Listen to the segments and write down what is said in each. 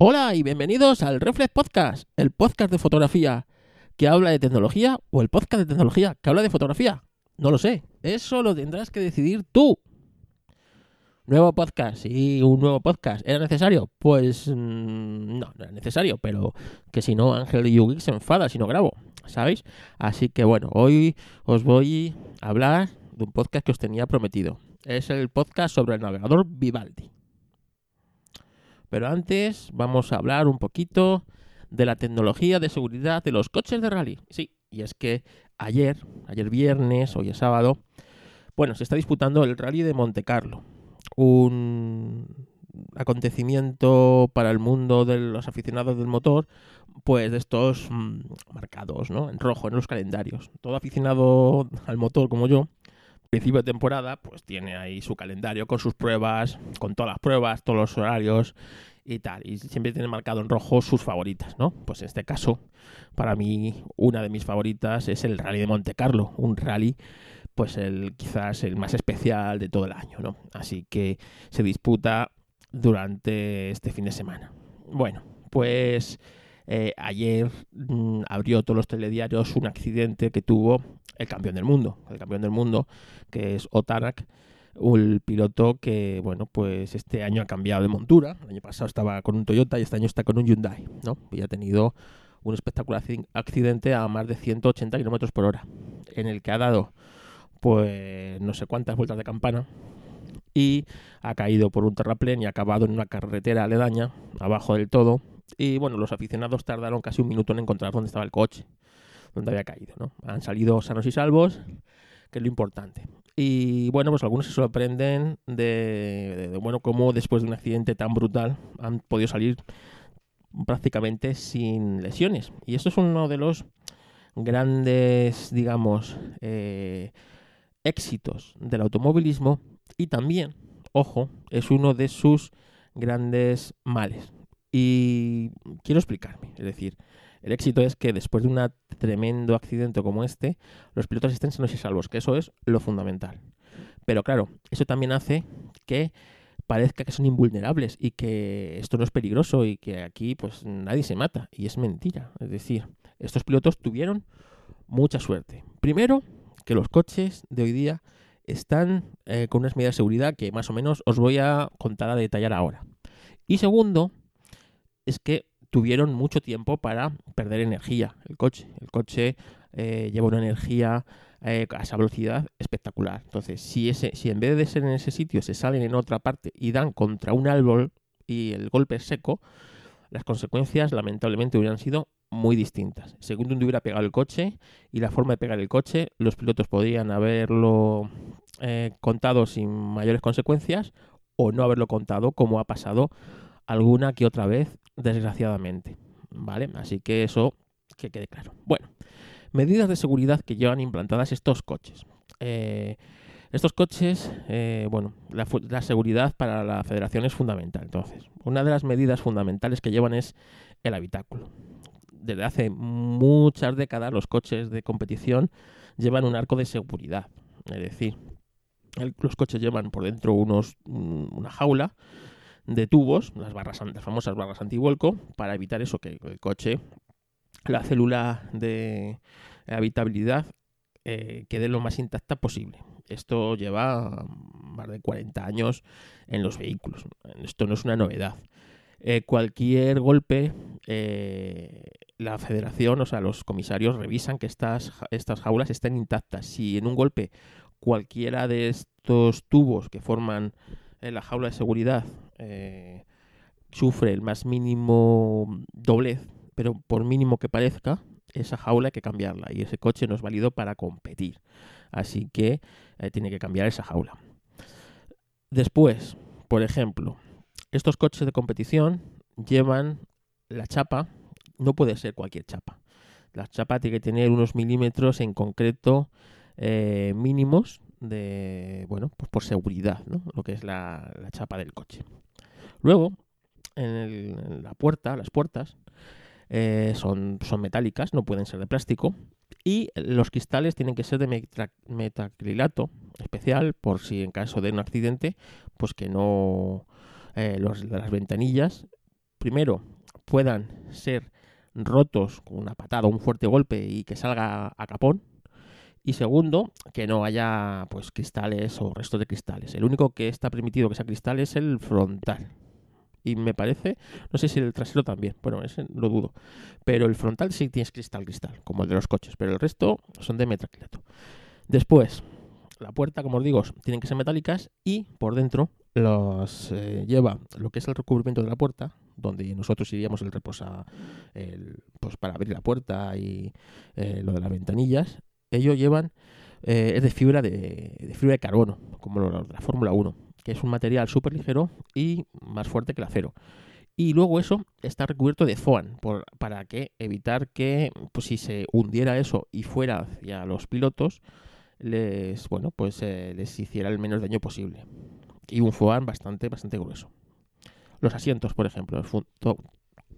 Hola y bienvenidos al Reflex Podcast, el podcast de fotografía que habla de tecnología o el podcast de tecnología que habla de fotografía. No lo sé, eso lo tendrás que decidir tú. Nuevo podcast, sí, un nuevo podcast. ¿Era necesario? Pues mm, no, no era necesario, pero que si no Ángel y Yugi se enfada si no grabo, ¿sabéis? Así que bueno, hoy os voy a hablar de un podcast que os tenía prometido. Es el podcast sobre el navegador Vivaldi. Pero antes vamos a hablar un poquito de la tecnología de seguridad de los coches de rally. Sí, y es que ayer, ayer viernes, hoy es sábado, bueno, se está disputando el rally de Monte Carlo. Un acontecimiento para el mundo de los aficionados del motor, pues de estos mmm, marcados, ¿no? En rojo en los calendarios. Todo aficionado al motor como yo, principio de temporada, pues tiene ahí su calendario con sus pruebas, con todas las pruebas, todos los horarios y tal. Y siempre tiene marcado en rojo sus favoritas, ¿no? Pues en este caso, para mí, una de mis favoritas es el Rally de Monte Carlo, un rally pues el quizás el más especial de todo el año, ¿no? Así que se disputa durante este fin de semana. Bueno, pues eh, ayer mmm, abrió todos los telediarios un accidente que tuvo el campeón del mundo, el campeón del mundo, que es Otarak, un piloto que, bueno, pues este año ha cambiado de montura. El año pasado estaba con un Toyota y este año está con un Hyundai, ¿no? Y ha tenido un espectacular accidente a más de 180 kilómetros por hora, en el que ha dado, pues, no sé cuántas vueltas de campana y ha caído por un terraplén y ha acabado en una carretera aledaña, abajo del todo. Y bueno, los aficionados tardaron casi un minuto en encontrar dónde estaba el coche donde había caído, ¿no? Han salido sanos y salvos, que es lo importante. Y bueno, pues algunos se sorprenden de, de, de, bueno, cómo después de un accidente tan brutal han podido salir prácticamente sin lesiones. Y esto es uno de los grandes, digamos, eh, éxitos del automovilismo y también, ojo, es uno de sus grandes males. Y quiero explicarme, es decir, el éxito es que después de un tremendo accidente como este, los pilotos estén sanos y salvos, que eso es lo fundamental. Pero claro, eso también hace que parezca que son invulnerables y que esto no es peligroso y que aquí pues nadie se mata. Y es mentira. Es decir, estos pilotos tuvieron mucha suerte. Primero, que los coches de hoy día están eh, con unas medidas de seguridad que más o menos os voy a contar a detallar ahora. Y segundo, es que tuvieron mucho tiempo para perder energía el coche. El coche eh, lleva una energía eh, a esa velocidad espectacular. Entonces, si, ese, si en vez de ser en ese sitio se salen en otra parte y dan contra un árbol y el golpe es seco, las consecuencias lamentablemente hubieran sido muy distintas. Según donde hubiera pegado el coche y la forma de pegar el coche, los pilotos podrían haberlo eh, contado sin mayores consecuencias o no haberlo contado como ha pasado alguna que otra vez desgraciadamente. ¿Vale? Así que eso que quede claro. Bueno, medidas de seguridad que llevan implantadas estos coches. Eh, estos coches, eh, bueno, la, la, seguridad para la federación es fundamental. Entonces, una de las medidas fundamentales que llevan es el habitáculo. Desde hace muchas décadas los coches de competición llevan un arco de seguridad. Es decir, los coches llevan por dentro unos, una jaula de tubos, las barras, las famosas barras antivuelco, para evitar eso, que el coche, la célula de habitabilidad eh, quede lo más intacta posible. Esto lleva más de 40 años en los vehículos. Esto no es una novedad. Eh, cualquier golpe, eh, la federación, o sea, los comisarios revisan que estas, estas jaulas estén intactas. Si en un golpe cualquiera de estos tubos que forman en la jaula de seguridad eh, sufre el más mínimo doblez, pero por mínimo que parezca, esa jaula hay que cambiarla y ese coche no es válido para competir. Así que eh, tiene que cambiar esa jaula. Después, por ejemplo, estos coches de competición llevan la chapa, no puede ser cualquier chapa. La chapa tiene que tener unos milímetros en concreto eh, mínimos de, bueno, pues por seguridad, ¿no? Lo que es la, la chapa del coche. Luego, en, el, la puerta, las puertas, eh, son, son metálicas, no pueden ser de plástico. Y los cristales tienen que ser de metacrilato especial, por si en caso de un accidente, pues que no. Eh, los, las ventanillas primero, puedan ser rotos con una patada o un fuerte golpe y que salga a capón. Y segundo, que no haya pues cristales o restos de cristales. El único que está permitido que sea cristal es el frontal. Y me parece, no sé si el trasero también, bueno, ese lo dudo. Pero el frontal sí tiene cristal, cristal, como el de los coches, pero el resto son de metraquilato. Después, la puerta, como os digo, tienen que ser metálicas y por dentro los eh, lleva lo que es el recubrimiento de la puerta, donde nosotros iríamos el reposa el, pues para abrir la puerta y eh, lo de las ventanillas. Ellos llevan eh, es de fibra de, fibra de carbono, como lo la Fórmula 1, que es un material súper ligero y más fuerte que el acero. Y luego eso está recubierto de foam por, para que evitar que pues, si se hundiera eso y fuera hacia los pilotos, les, bueno, pues, eh, les hiciera el menos daño posible. Y un foam bastante, bastante grueso. Los asientos, por ejemplo, es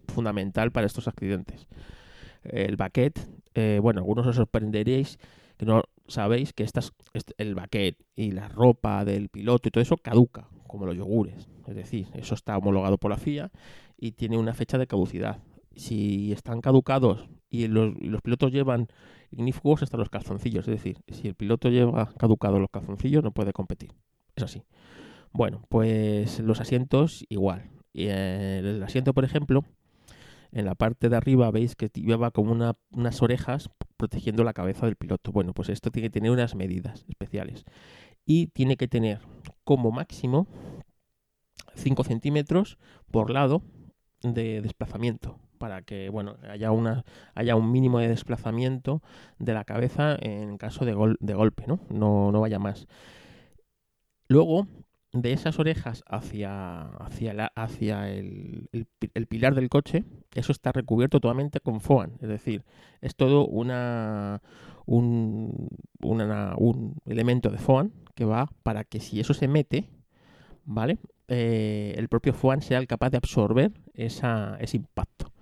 fundamental para estos accidentes. El baquet, eh, bueno, algunos os sorprenderéis que no sabéis que estas, el baquet y la ropa del piloto y todo eso caduca, como los yogures. Es decir, eso está homologado por la FIA y tiene una fecha de caducidad. Si están caducados y los, pilotos llevan ignífugos hasta los calzoncillos. Es decir, si el piloto lleva caducados los calzoncillos no puede competir. Es así. Bueno, pues los asientos igual. El asiento, por ejemplo, en la parte de arriba veis que lleva como unas orejas protegiendo la cabeza del piloto. Bueno, pues esto tiene que tener unas medidas especiales. Y tiene que tener como máximo 5 centímetros por lado de desplazamiento para que bueno haya una haya un mínimo de desplazamiento de la cabeza en caso de, de golpe ¿no? ¿no? no vaya más luego de esas orejas hacia hacia la, hacia el, el, pilar del coche eso está recubierto totalmente con foam. Es decir es todo una un, elemento de foam que va para que si eso se mete vale eh, el propio foam sea capaz de absorber esa, ese impacto.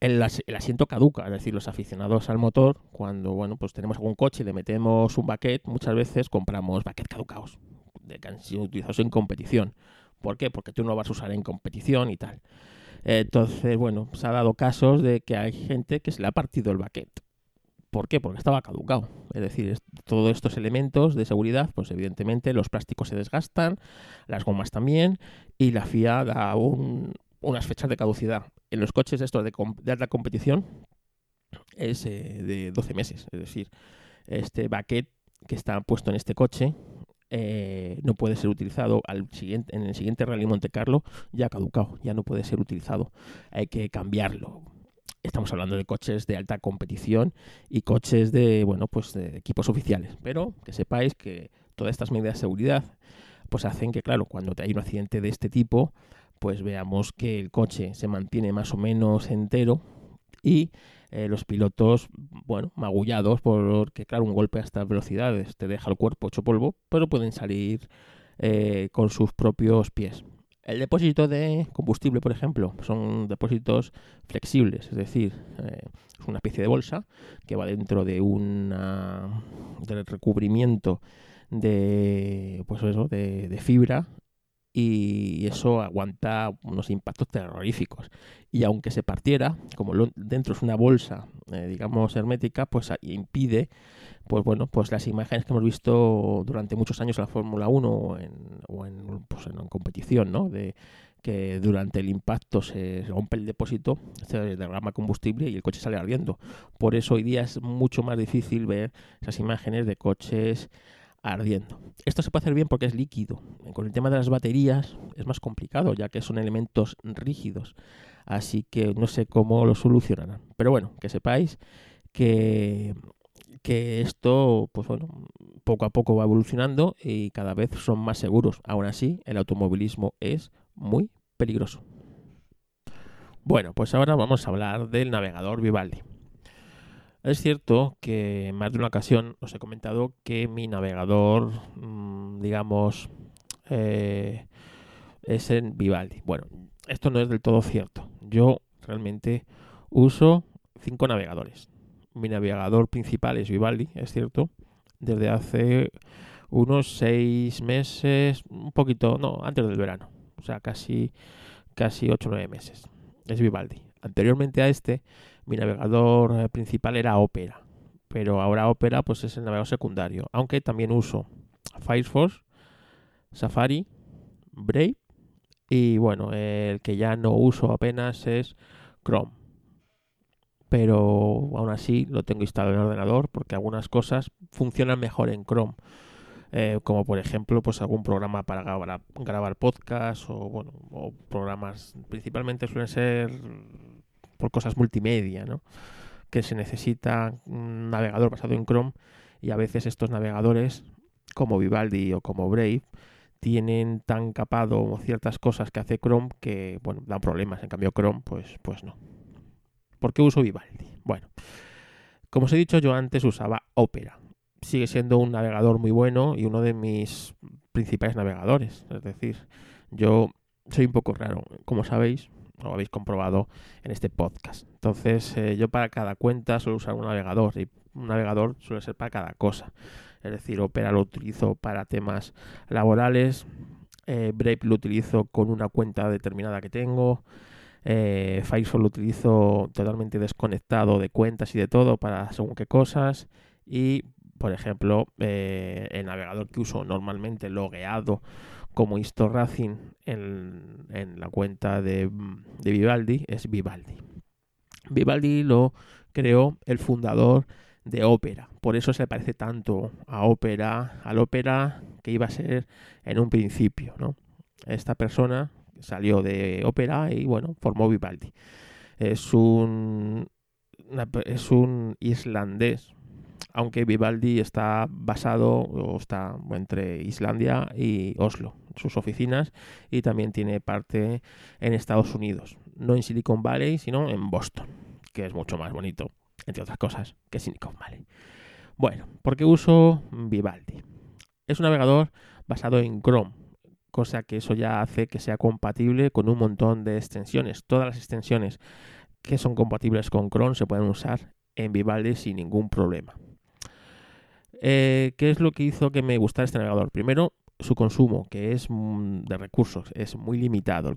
El, asiento caduca, es decir, los aficionados al motor, cuando bueno, pues tenemos algún coche y le metemos un baquet, muchas veces compramos baquet caducados, de que han sido utilizados en competición. ¿Por qué? Porque tú no lo vas a usar en competición y tal. Entonces, bueno, se ha dado casos de que hay gente que se le ha partido el baquet. ¿Por qué? Porque estaba caducado. Es decir, todos estos elementos de seguridad, pues evidentemente los plásticos se desgastan, las gomas también, y la FIA da unas fechas de caducidad en los coches estos de, de alta competición es eh, de 12 meses. Es decir, este baquet que está puesto en este coche eh, no puede ser utilizado al siguiente, en el siguiente Rally Monte Carlo, ya caducado, ya no puede ser utilizado. Hay que cambiarlo. Estamos hablando de coches de alta competición y coches de, bueno, pues equipos oficiales. Pero que sepáis que todas estas medidas de seguridad pues hacen que, claro, cuando hay un accidente de este tipo, pues veamos que el coche se mantiene más o menos entero y eh, los pilotos, bueno, magullados porque, claro, un golpe a estas velocidades te deja el cuerpo hecho polvo, pero pueden salir eh, con sus propios pies. El depósito de combustible, por ejemplo, son depósitos flexibles, es decir, eh, es una especie de bolsa que va dentro de una del recubrimiento de pues eso, de fibra y eso aguanta unos impactos terroríficos. Y aunque se partiera, como dentro es una bolsa, eh, digamos, hermética, pues impide, pues bueno, pues las imágenes que hemos visto durante muchos años en la Fórmula 1 o en, o en, pues competición, ¿no? De que durante el impacto se rompe el depósito, se derrama combustible y el coche sale ardiendo. Por eso hoy día es mucho más difícil ver esas imágenes de coches ardiendo. Esto se puede hacer bien porque es líquido. Con el tema de las baterías es más complicado, ya que son elementos rígidos. Así que no sé cómo lo solucionarán. Pero bueno, que sepáis que, que esto, pues bueno, poco a poco va evolucionando y cada vez son más seguros. Aún así, el automovilismo es muy peligroso. Bueno, pues ahora vamos a hablar del navegador Vivaldi. Es cierto que en más de una ocasión os he comentado que mi navegador, mm, digamos, eh, es en Vivaldi. Bueno, esto no es del todo cierto. Yo realmente uso cinco navegadores. Mi navegador principal es Vivaldi, es cierto, desde hace unos seis meses, un poquito, no, antes del verano. O sea, casi casi 8 o 9 meses. Es Vivaldi. Anteriormente a este, mi navegador eh, principal era Opera, pero ahora Opera pues es el navegador secundario, aunque también uso Firefox, Safari, Brave y bueno, el que ya no uso apenas es Chrome. Pero aún así lo tengo instalado en el ordenador porque algunas cosas funcionan mejor en Chrome. Eh, como por ejemplo pues algún programa para grabar, grabar podcast o bueno o programas principalmente suelen ser por cosas multimedia ¿no? que se necesita un navegador basado en Chrome y a veces estos navegadores como Vivaldi o como Brave tienen tan capado ciertas cosas que hace Chrome que bueno dan problemas en cambio Chrome pues pues no ¿por qué uso Vivaldi? bueno como os he dicho yo antes usaba Opera sigue siendo un navegador muy bueno y uno de mis principales navegadores. Es decir, yo soy un poco raro, como sabéis, lo habéis comprobado en este podcast. Entonces, eh, yo para cada cuenta suelo usar un navegador y un navegador suele ser para cada cosa. Es decir, Opera lo utilizo para temas laborales, eh, Brave lo utilizo con una cuenta determinada que tengo, eh, Firefox lo utilizo totalmente desconectado de cuentas y de todo para según qué cosas y por ejemplo, eh, el navegador que uso normalmente logueado como Racing en, la cuenta de, Vivaldi es Vivaldi. Vivaldi lo creó el fundador de Opera. Por eso se parece tanto a Opera, al Opera que iba a ser en un principio. ¿no? Esta persona salió de Opera y bueno, formó Vivaldi. Es un, es un islandés aunque Vivaldi está basado o está entre Islandia y Oslo, sus oficinas, y también tiene parte en Estados Unidos, no en Silicon Valley, sino en Boston, que es mucho más bonito, entre otras cosas, que Silicon Valley. Bueno, ¿por qué uso Vivaldi? Es un navegador basado en Chrome, cosa que eso ya hace que sea compatible con un montón de extensiones. Todas las extensiones que son compatibles con Chrome se pueden usar en Vivaldi sin ningún problema. Eh, ¿Qué es lo que hizo que me gustara este navegador? Primero, su consumo, que es mm, de recursos, es muy limitado el,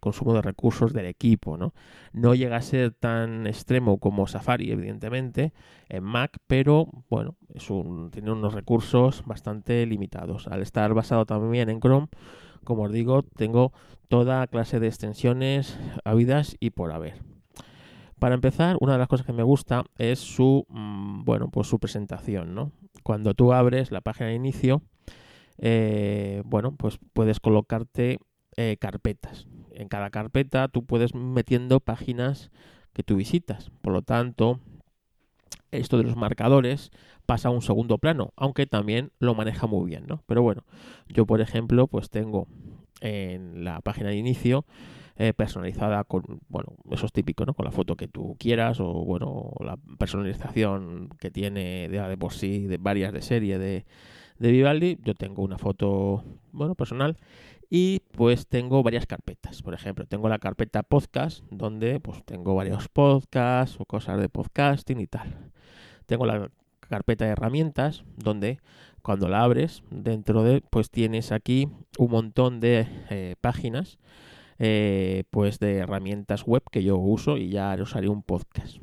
consumo de recursos del equipo, ¿no? No llega a ser tan extremo como Safari, evidentemente, en Mac, pero bueno, es un, tiene unos recursos bastante limitados. Al estar basado también en Chrome, como os digo, tengo toda clase de extensiones habidas y por haber. Para empezar, una de las cosas que me gusta es su, mm, bueno, pues su presentación, ¿no? Cuando tú abres la página de inicio, eh, bueno, pues puedes colocarte eh, carpetas. En cada carpeta tú puedes metiendo páginas que tú visitas. Por lo tanto, esto de los marcadores pasa a un segundo plano, aunque también lo maneja muy bien, ¿no? Pero bueno, yo por ejemplo, pues tengo en la página de inicio eh, personalizada con, bueno, eso es típico, ¿no? Con la foto que tú quieras o, bueno, la personalización que tiene de, de por sí de varias de serie de, de Vivaldi. Yo tengo una foto, bueno, personal y pues tengo varias carpetas. Por ejemplo, tengo la carpeta podcast donde pues tengo varios podcasts o cosas de podcasting y tal. Tengo la carpeta de herramientas donde cuando la abres dentro de pues tienes aquí un montón de eh, páginas eh, pues de herramientas web que yo uso y ya os un podcast.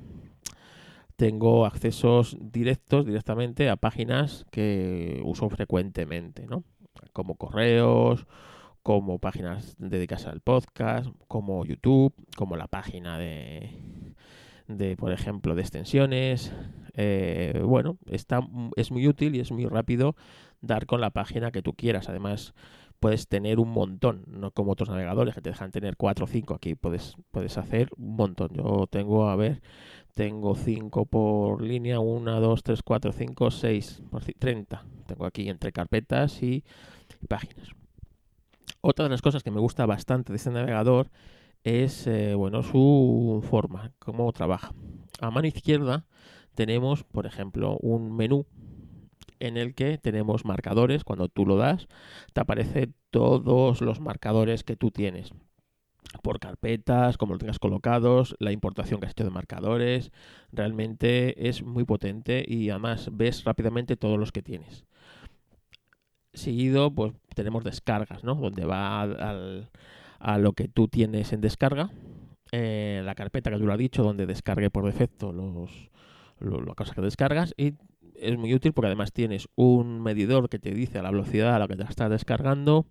Tengo accesos directos directamente a páginas que uso frecuentemente, ¿no? Como correos, como páginas dedicadas al podcast, como YouTube, como la página de, de por ejemplo, de extensiones. Eh, bueno, está, es muy útil y es muy rápido dar con la página que tú quieras. Además, puedes tener un montón, no como otros navegadores que te dejan tener 4 o 5. Aquí puedes, puedes hacer un montón. Yo tengo, a ver, tengo 5 por línea, 1, 2, 3, 4, 5, 6, por 30. Tengo aquí entre carpetas y, páginas. Otra de las cosas que me gusta bastante de este navegador es eh, bueno su forma, cómo trabaja. A mano izquierda tenemos, por ejemplo, un menú en el que tenemos marcadores. Cuando tú lo das, te aparecen todos los marcadores que tú tienes. Por carpetas, como lo tengas colocados, la importación que has hecho de marcadores. Realmente es muy potente y además ves rápidamente todos los que tienes. Seguido, pues tenemos descargas, ¿no? Donde va al, a lo que tú tienes en descarga, eh, la carpeta que tú lo has dicho, donde descargue por defecto los, las cosas que descargas y es muy útil porque además tienes un medidor que te dice la velocidad a la que te estás descargando.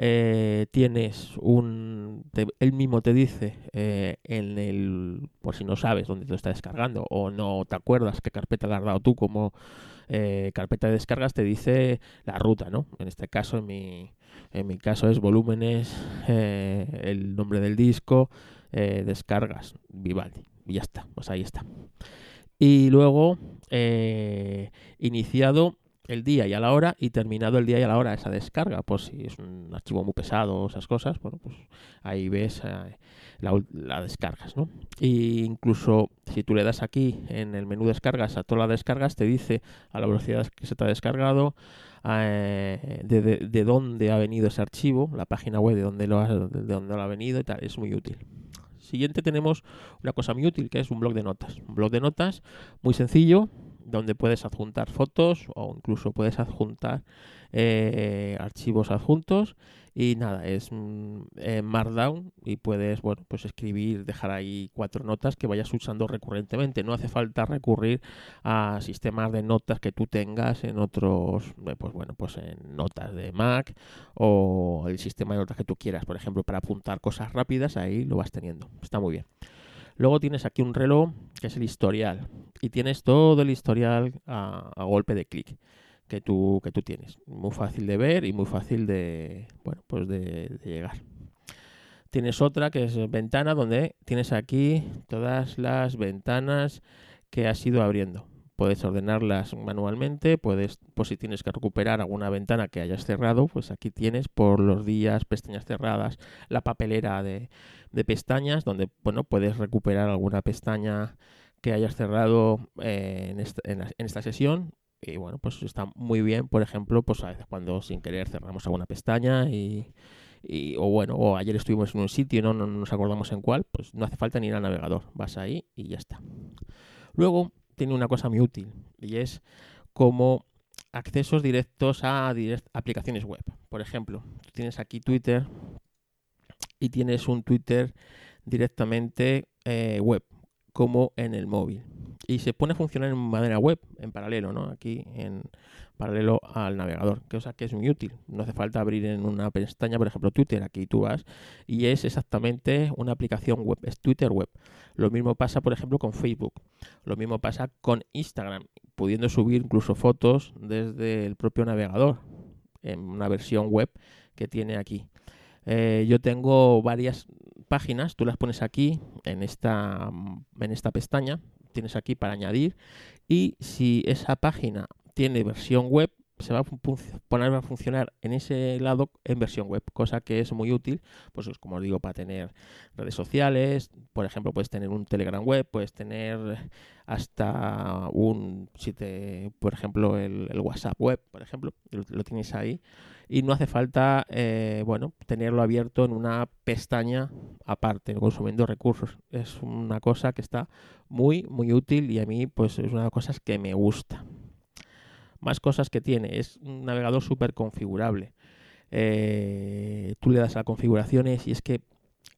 Eh, tienes un. él mismo te dice eh, en el. Por si no sabes dónde te está descargando o no te acuerdas qué carpeta le has dado tú como eh, carpeta de descargas, te dice la ruta, ¿no? En este caso, en mi, en mi caso es volúmenes, el nombre del disco, descargas, Vivaldi. Y ya está, pues ahí está. Y luego, iniciado el día y a la hora y terminado el día y a la hora esa descarga. Pues si es un archivo muy pesado o esas cosas, bueno, pues ahí ves eh, la, descargas, ¿no? Y incluso si tú le das aquí en el menú descargas a todas las descargas, te dice a la velocidad que se te ha descargado, eh, de, dónde ha venido ese archivo, la página web de dónde lo ha, de dónde lo ha venido y tal. Es muy útil. Siguiente tenemos una cosa muy útil que es un blog de notas. Un blog de notas muy sencillo, donde puedes adjuntar fotos o incluso puedes adjuntar eh, archivos adjuntos y nada, es mm, Markdown y puedes, bueno, pues escribir, dejar ahí cuatro notas que vayas usando recurrentemente. No hace falta recurrir a sistemas de notas que tú tengas en otros, eh, pues bueno, pues en notas de Mac o el sistema de notas que tú quieras, por ejemplo, para apuntar cosas rápidas, ahí lo vas teniendo. Está muy bien. Luego tienes aquí un reloj que es el historial y tienes todo el historial a, golpe de clic que tú, que tú tienes. Muy fácil de ver y muy fácil de, bueno, pues de, llegar. Tienes otra que es ventana donde tienes aquí todas las ventanas que has ido abriendo. Puedes ordenarlas manualmente, puedes, pues si tienes que recuperar alguna ventana que hayas cerrado, pues aquí tienes por los días, pestañas cerradas, la papelera de, de pestañas donde bueno, puedes recuperar alguna pestaña que hayas cerrado eh, en, esta, en, esta sesión y bueno, pues está muy bien, por ejemplo, pues a veces cuando sin querer cerramos alguna pestaña y, y, o bueno, o ayer estuvimos en un sitio y no, no, nos acordamos en cuál, pues no hace falta ni ir al navegador, vas ahí y ya está. Luego tiene una cosa muy útil y es como accesos directos a aplicaciones web. Por ejemplo, tienes aquí Twitter y tienes un Twitter directamente eh, web, como en el móvil. Y se pone a funcionar en manera web, en paralelo, ¿no? Aquí en paralelo al navegador, cosa que es muy útil. No hace falta abrir en una pestaña, por ejemplo, Twitter, aquí tú vas, y es exactamente una aplicación web, es Twitter web. Lo mismo pasa, por ejemplo, con Facebook. Lo mismo pasa con Instagram, pudiendo subir incluso fotos desde el propio navegador, en una versión web que tiene aquí. Eh, yo tengo varias páginas, tú las pones aquí en esta, en esta pestaña, tienes aquí para añadir. Y si esa página tiene versión web, se va a poner a funcionar en ese lado en versión web, cosa que es muy útil, pues como os digo, para tener redes sociales, por ejemplo, puedes tener un Telegram web, puedes tener hasta un, si por ejemplo, el, WhatsApp web, por ejemplo, lo, tienes ahí y no hace falta, eh, bueno, tenerlo abierto en una pestaña aparte, consumiendo recursos. Es una cosa que está muy, muy útil y a mí, pues, es una de las cosas que me gusta. Más cosas que tiene, es un navegador súper configurable. Eh, tú le das a configuraciones y es que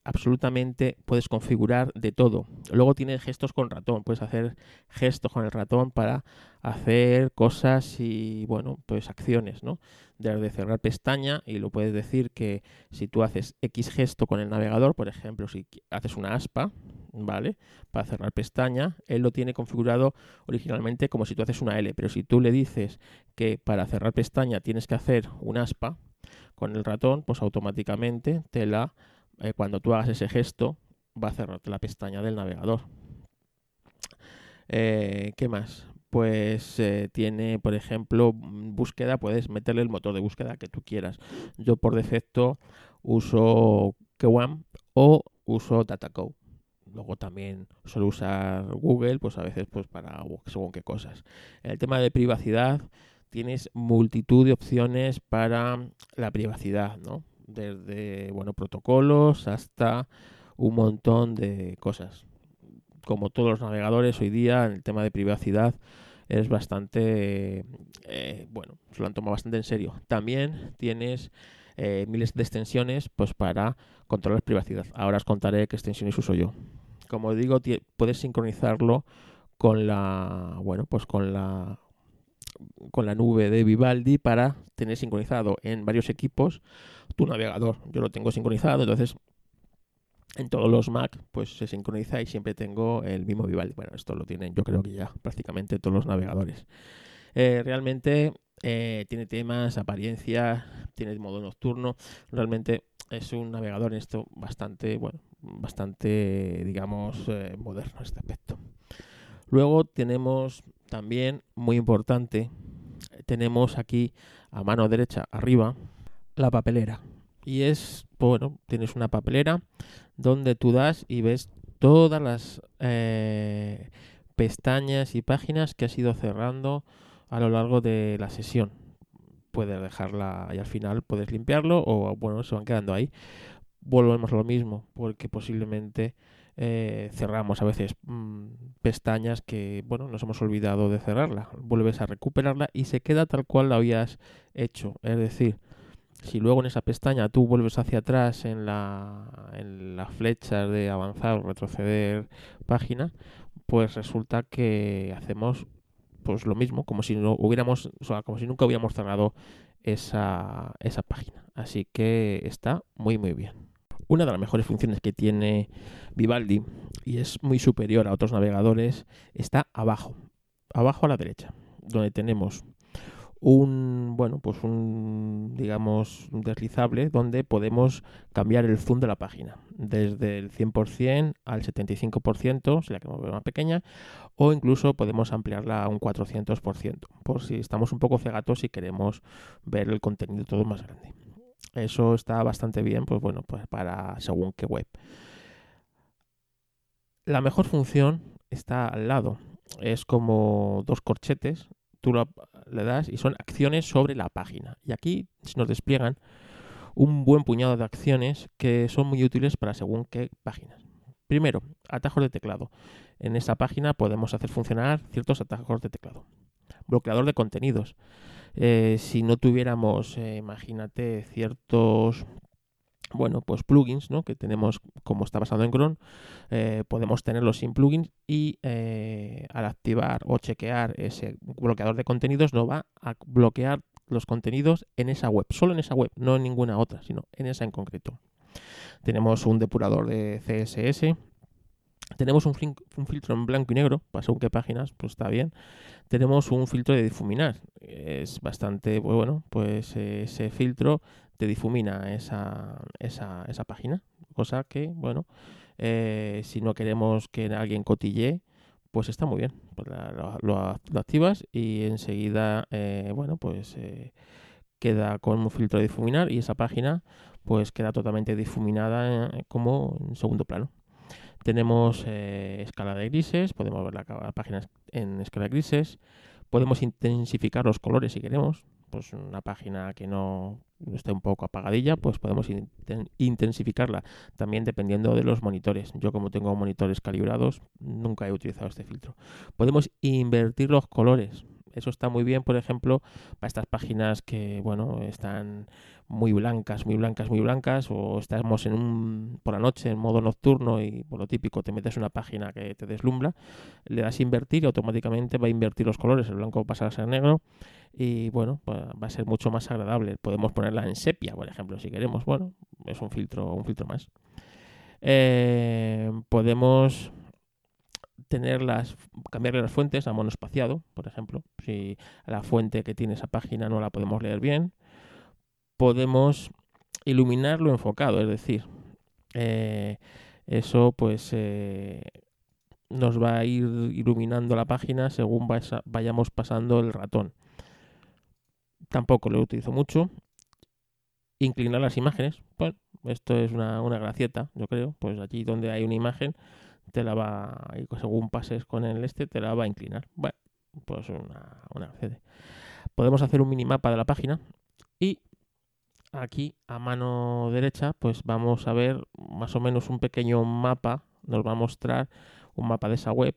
absolutamente puedes configurar de todo. Luego tiene gestos con ratón, puedes hacer gestos con el ratón para hacer cosas y, bueno, pues acciones, ¿no? Desde cerrar pestaña y lo puedes decir que si tú haces X gesto con el navegador, por ejemplo, si haces una aspa, ¿vale? Para cerrar pestaña, él lo tiene configurado originalmente como si tú haces una L, pero si tú le dices que para cerrar pestaña tienes que hacer un aspa con el ratón, pues automáticamente te la eh, cuando tú hagas ese gesto, va a cerrarte la pestaña del navegador. Eh, ¿Qué más? Pues eh, tiene, por ejemplo, búsqueda, puedes meterle el motor de búsqueda que tú quieras. Yo por defecto uso Kwam o uso DataCo. Luego también suelo usar Google, pues a veces pues para según qué cosas. El tema de privacidad, tienes multitud de opciones para la privacidad, ¿no? Desde bueno, protocolos hasta un montón de cosas. Como todos los navegadores hoy día, en el tema de privacidad es bastante, eh, bueno, se lo han tomado bastante en serio. También tienes eh, miles de extensiones pues para controlar privacidad. Ahora os contaré qué extensiones uso yo. Como digo, puedes sincronizarlo con la bueno, pues con la con la nube de Vivaldi para tener sincronizado en varios equipos tu navegador. Yo lo tengo sincronizado, entonces en todos los Mac pues se sincroniza y siempre tengo el mismo Vivaldi. Bueno, esto lo tienen yo creo que ya prácticamente todos los navegadores. Eh, realmente eh, tiene temas, apariencia, tiene modo nocturno. Realmente es un navegador en esto bastante, bueno, bastante, digamos, eh, moderno en este aspecto. Luego tenemos también, muy importante, tenemos aquí a mano derecha arriba la papelera. Y es, bueno, tienes una papelera donde tú das y ves todas las eh, pestañas y páginas que has ido cerrando a lo largo de la sesión. Puedes dejarla y al final puedes limpiarlo o bueno, se van quedando ahí. Volvemos a lo mismo porque posiblemente eh, cerramos a veces mm, pestañas que, bueno, nos hemos olvidado de cerrarla. Vuelves a recuperarla y se queda tal cual la habías hecho. Es decir, si luego en esa pestaña tú vuelves hacia atrás en la, en las flechas de avanzar o retroceder página, pues resulta que hacemos pues lo mismo, como si no hubiéramos, o sea, como si nunca hubiéramos cerrado esa, esa página. Así que está muy muy bien. Una de las mejores funciones que tiene Vivaldi y es muy superior a otros navegadores está abajo, abajo a la derecha, donde tenemos un bueno pues un digamos deslizable donde podemos cambiar el zoom de la página desde el 100% al 75% si la queremos ver más pequeña o incluso podemos ampliarla a un 400% por si estamos un poco cegatos y queremos ver el contenido todo más grande eso está bastante bien, pues bueno, pues para según qué web. La mejor función está al lado. Es como dos corchetes. Tú le das y son acciones sobre la página. Y aquí nos despliegan un buen puñado de acciones que son muy útiles para según qué páginas. Primero, atajos de teclado. En esa página podemos hacer funcionar ciertos atajos de teclado. Bloqueador de contenidos. Eh, si no tuviéramos, eh, imagínate, ciertos bueno, pues plugins, ¿no? Que tenemos, como está basado en Chrome, eh, podemos tenerlos sin plugins y al activar o chequear ese bloqueador de contenidos no va a bloquear los contenidos en esa web, solo en esa web, no en ninguna otra, sino en esa en concreto. Tenemos un depurador de CSS, tenemos un, filtro en blanco y negro, para según qué páginas, pues está bien. Tenemos un filtro de difuminar, es bastante bueno, pues ese filtro te difumina esa, esa, esa página, cosa que, bueno, eh, si no queremos que alguien cotille, pues está muy bien. Pues lo, activas y enseguida, eh, bueno, pues eh, queda con un filtro de difuminar y esa página pues queda totalmente difuminada como en segundo plano. Tenemos eh, escala de grises, podemos ver la, página en escala de grises. Podemos intensificar los colores si queremos. Pues una página que no esté un poco apagadilla, pues podemos intensificarla. También dependiendo de los monitores. Yo como tengo monitores calibrados, nunca he utilizado este filtro. Podemos invertir los colores. Eso está muy bien, por ejemplo, para estas páginas que, bueno, están muy blancas, muy blancas, muy blancas, o estamos en un, por la noche en modo nocturno y por lo típico te metes una página que te deslumbra, le das invertir y automáticamente va a invertir los colores, el blanco pasa a ser negro y bueno, pues va a ser mucho más agradable. Podemos ponerla en sepia, por ejemplo, si queremos, bueno, es un filtro, un filtro más. Eh, podemos tener las, cambiarle las fuentes a monospaciado, por ejemplo, si la fuente que tiene esa página no la podemos leer bien podemos iluminarlo enfocado, es decir, eh, eso pues eh, nos va a ir iluminando la página según vayamos pasando el ratón. Tampoco lo utilizo mucho. Inclinar las imágenes, bueno, esto es una, una gracieta, yo creo, pues allí donde hay una imagen te la va, y según pases con el este, te la va a inclinar. Bueno, pues una, una Podemos hacer un minimapa de la página y aquí a mano derecha pues vamos a ver más o menos un pequeño mapa, nos va a mostrar un mapa de esa web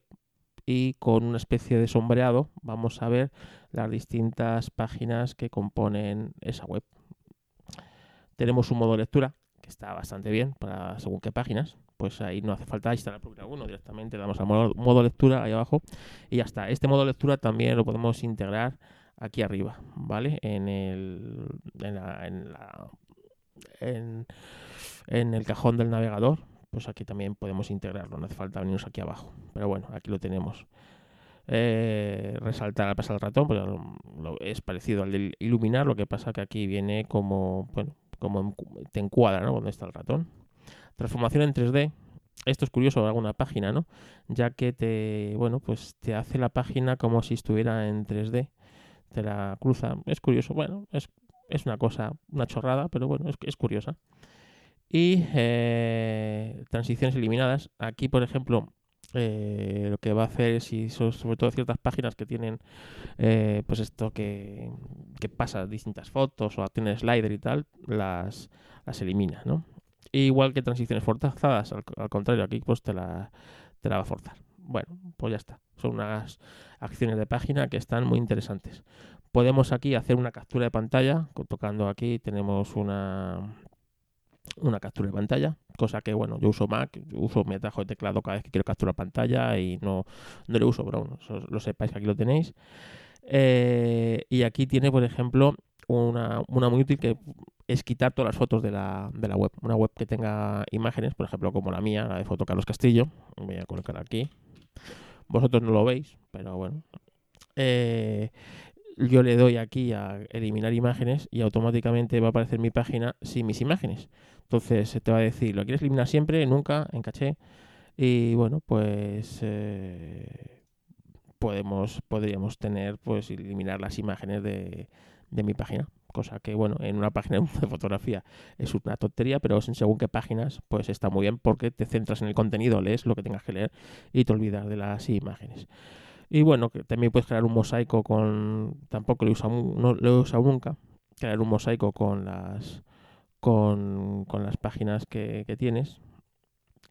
y con una especie de sombreado vamos a ver las distintas páginas que componen esa web. Tenemos un modo de lectura que está bastante bien para según qué páginas. Pues ahí no hace falta instalar Procreate 1 directamente, damos al modo, modo lectura ahí abajo y ya está. Este modo lectura también lo podemos integrar aquí arriba, ¿vale? En el, en, la, en, la, en, el cajón del navegador, pues aquí también podemos integrarlo, no hace falta venirnos aquí abajo. Pero bueno, aquí lo tenemos. Eh, resaltar al pasar el ratón, pues lo, es parecido al de iluminar, lo que pasa que aquí viene como, bueno, como te encuadra, ¿no? Donde está el ratón. Transformación en 3D. Esto es curioso alguna página, ¿no? Ya que te, bueno, pues te hace la página como si estuviera en 3D. Te la cruza. Es curioso. Bueno, es, es una cosa, una chorrada, pero bueno, es, es curiosa. Y eh, transiciones eliminadas. Aquí, por ejemplo, eh, lo que va a hacer es, sobre todo ciertas páginas que tienen, eh, pues esto que, que, pasa distintas fotos o tiene slider y tal, las, las elimina, ¿no? Igual que transiciones forzadas, al, contrario, aquí pues te la, te la va a forzar. Bueno, pues ya está. Son unas acciones de página que están muy interesantes. Podemos aquí hacer una captura de pantalla, tocando aquí tenemos una una captura de pantalla, cosa que bueno, yo uso Mac, uso mi atajo de teclado cada vez que quiero capturar pantalla y no, no lo uso, pero bueno, lo sepáis que aquí lo tenéis. Eh, y aquí tiene, por ejemplo, una, una, muy útil que es quitar todas las fotos de la, de la web. Una web que tenga imágenes, por ejemplo, como la mía, la de Foto Carlos Castillo. Voy a colocar aquí. Vosotros no lo veis, pero bueno. Eh, yo le doy aquí a eliminar imágenes y automáticamente va a aparecer mi página sin mis imágenes. Entonces te va a decir, ¿lo quieres eliminar siempre? Nunca, en caché. Y bueno, pues eh, podemos, podríamos tener, pues eliminar las imágenes de, de mi página. Cosa que, bueno, en una página de fotografía es una tontería, pero según qué páginas, pues está muy bien porque te centras en el contenido, lees lo que tengas que leer y te olvidas de las imágenes. Y bueno, que también puedes crear un mosaico con. Tampoco lo he usado, no lo he usado nunca. Crear un mosaico con las. Con, con las páginas que, que tienes.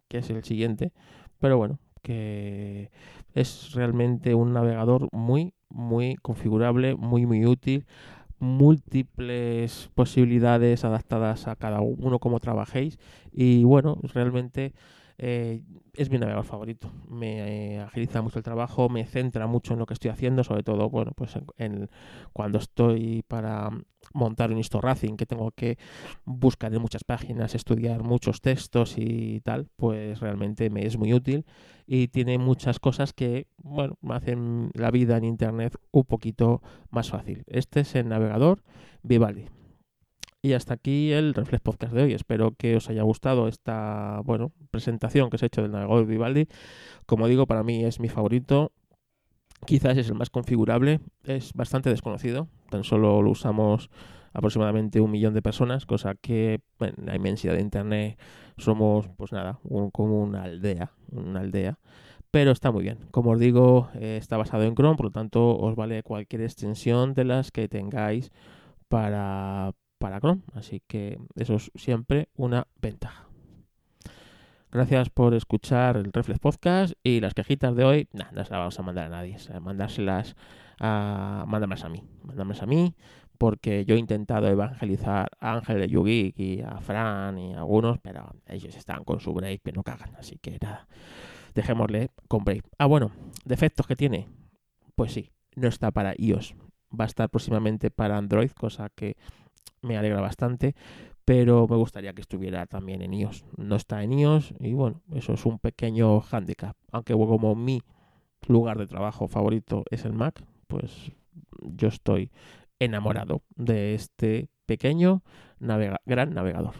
Que es el siguiente. Pero bueno, que es realmente un navegador muy, muy configurable, muy, muy útil múltiples posibilidades adaptadas a cada uno como trabajéis. Y bueno realmente eh, es mi navegador favorito. Me eh, agiliza mucho el trabajo, me centra mucho en lo que estoy haciendo, sobre todo, bueno, pues cuando estoy para montar un Racing, que tengo que buscar en muchas páginas, estudiar muchos textos y tal, pues realmente me es muy útil y tiene muchas cosas que, bueno, hacen la vida en Internet un poquito más fácil. Este es el navegador Vivaldi. Y hasta aquí el Reflex Podcast de hoy. Espero que os haya gustado esta bueno, presentación que os he hecho del navegador Vivaldi. Como digo, para mí es mi favorito. Quizás es el más configurable. Es bastante desconocido. Tan solo lo usamos aproximadamente un millón de personas, cosa que en la inmensidad de Internet somos, pues nada, como una aldea. Una aldea pero está muy bien. Como os digo, eh, está basado en Chrome, por lo tanto os vale cualquier extensión de las que tengáis para, para Chrome. Así que eso es siempre una ventaja. Gracias por escuchar el Reflex Podcast y las quejitas de hoy, no las vamos a mandar a nadie, mandárselas a, mándamelas a mí, mándamelas a mí, porque yo he intentado evangelizar a Ángel de Yugi y a Fran y a algunos, pero ellos están con su break que no cagan, así que nada, dejémosle con break. Ah, bueno, defectos que tiene, pues sí, no está para iOS, va a estar próximamente para Android, cosa que me alegra bastante, pero me gustaría que estuviera también en iOS. No está en iOS y bueno, eso es un pequeño handicap. Aunque como mi lugar de trabajo favorito es el Mac, pues yo estoy enamorado de este pequeño gran navegador.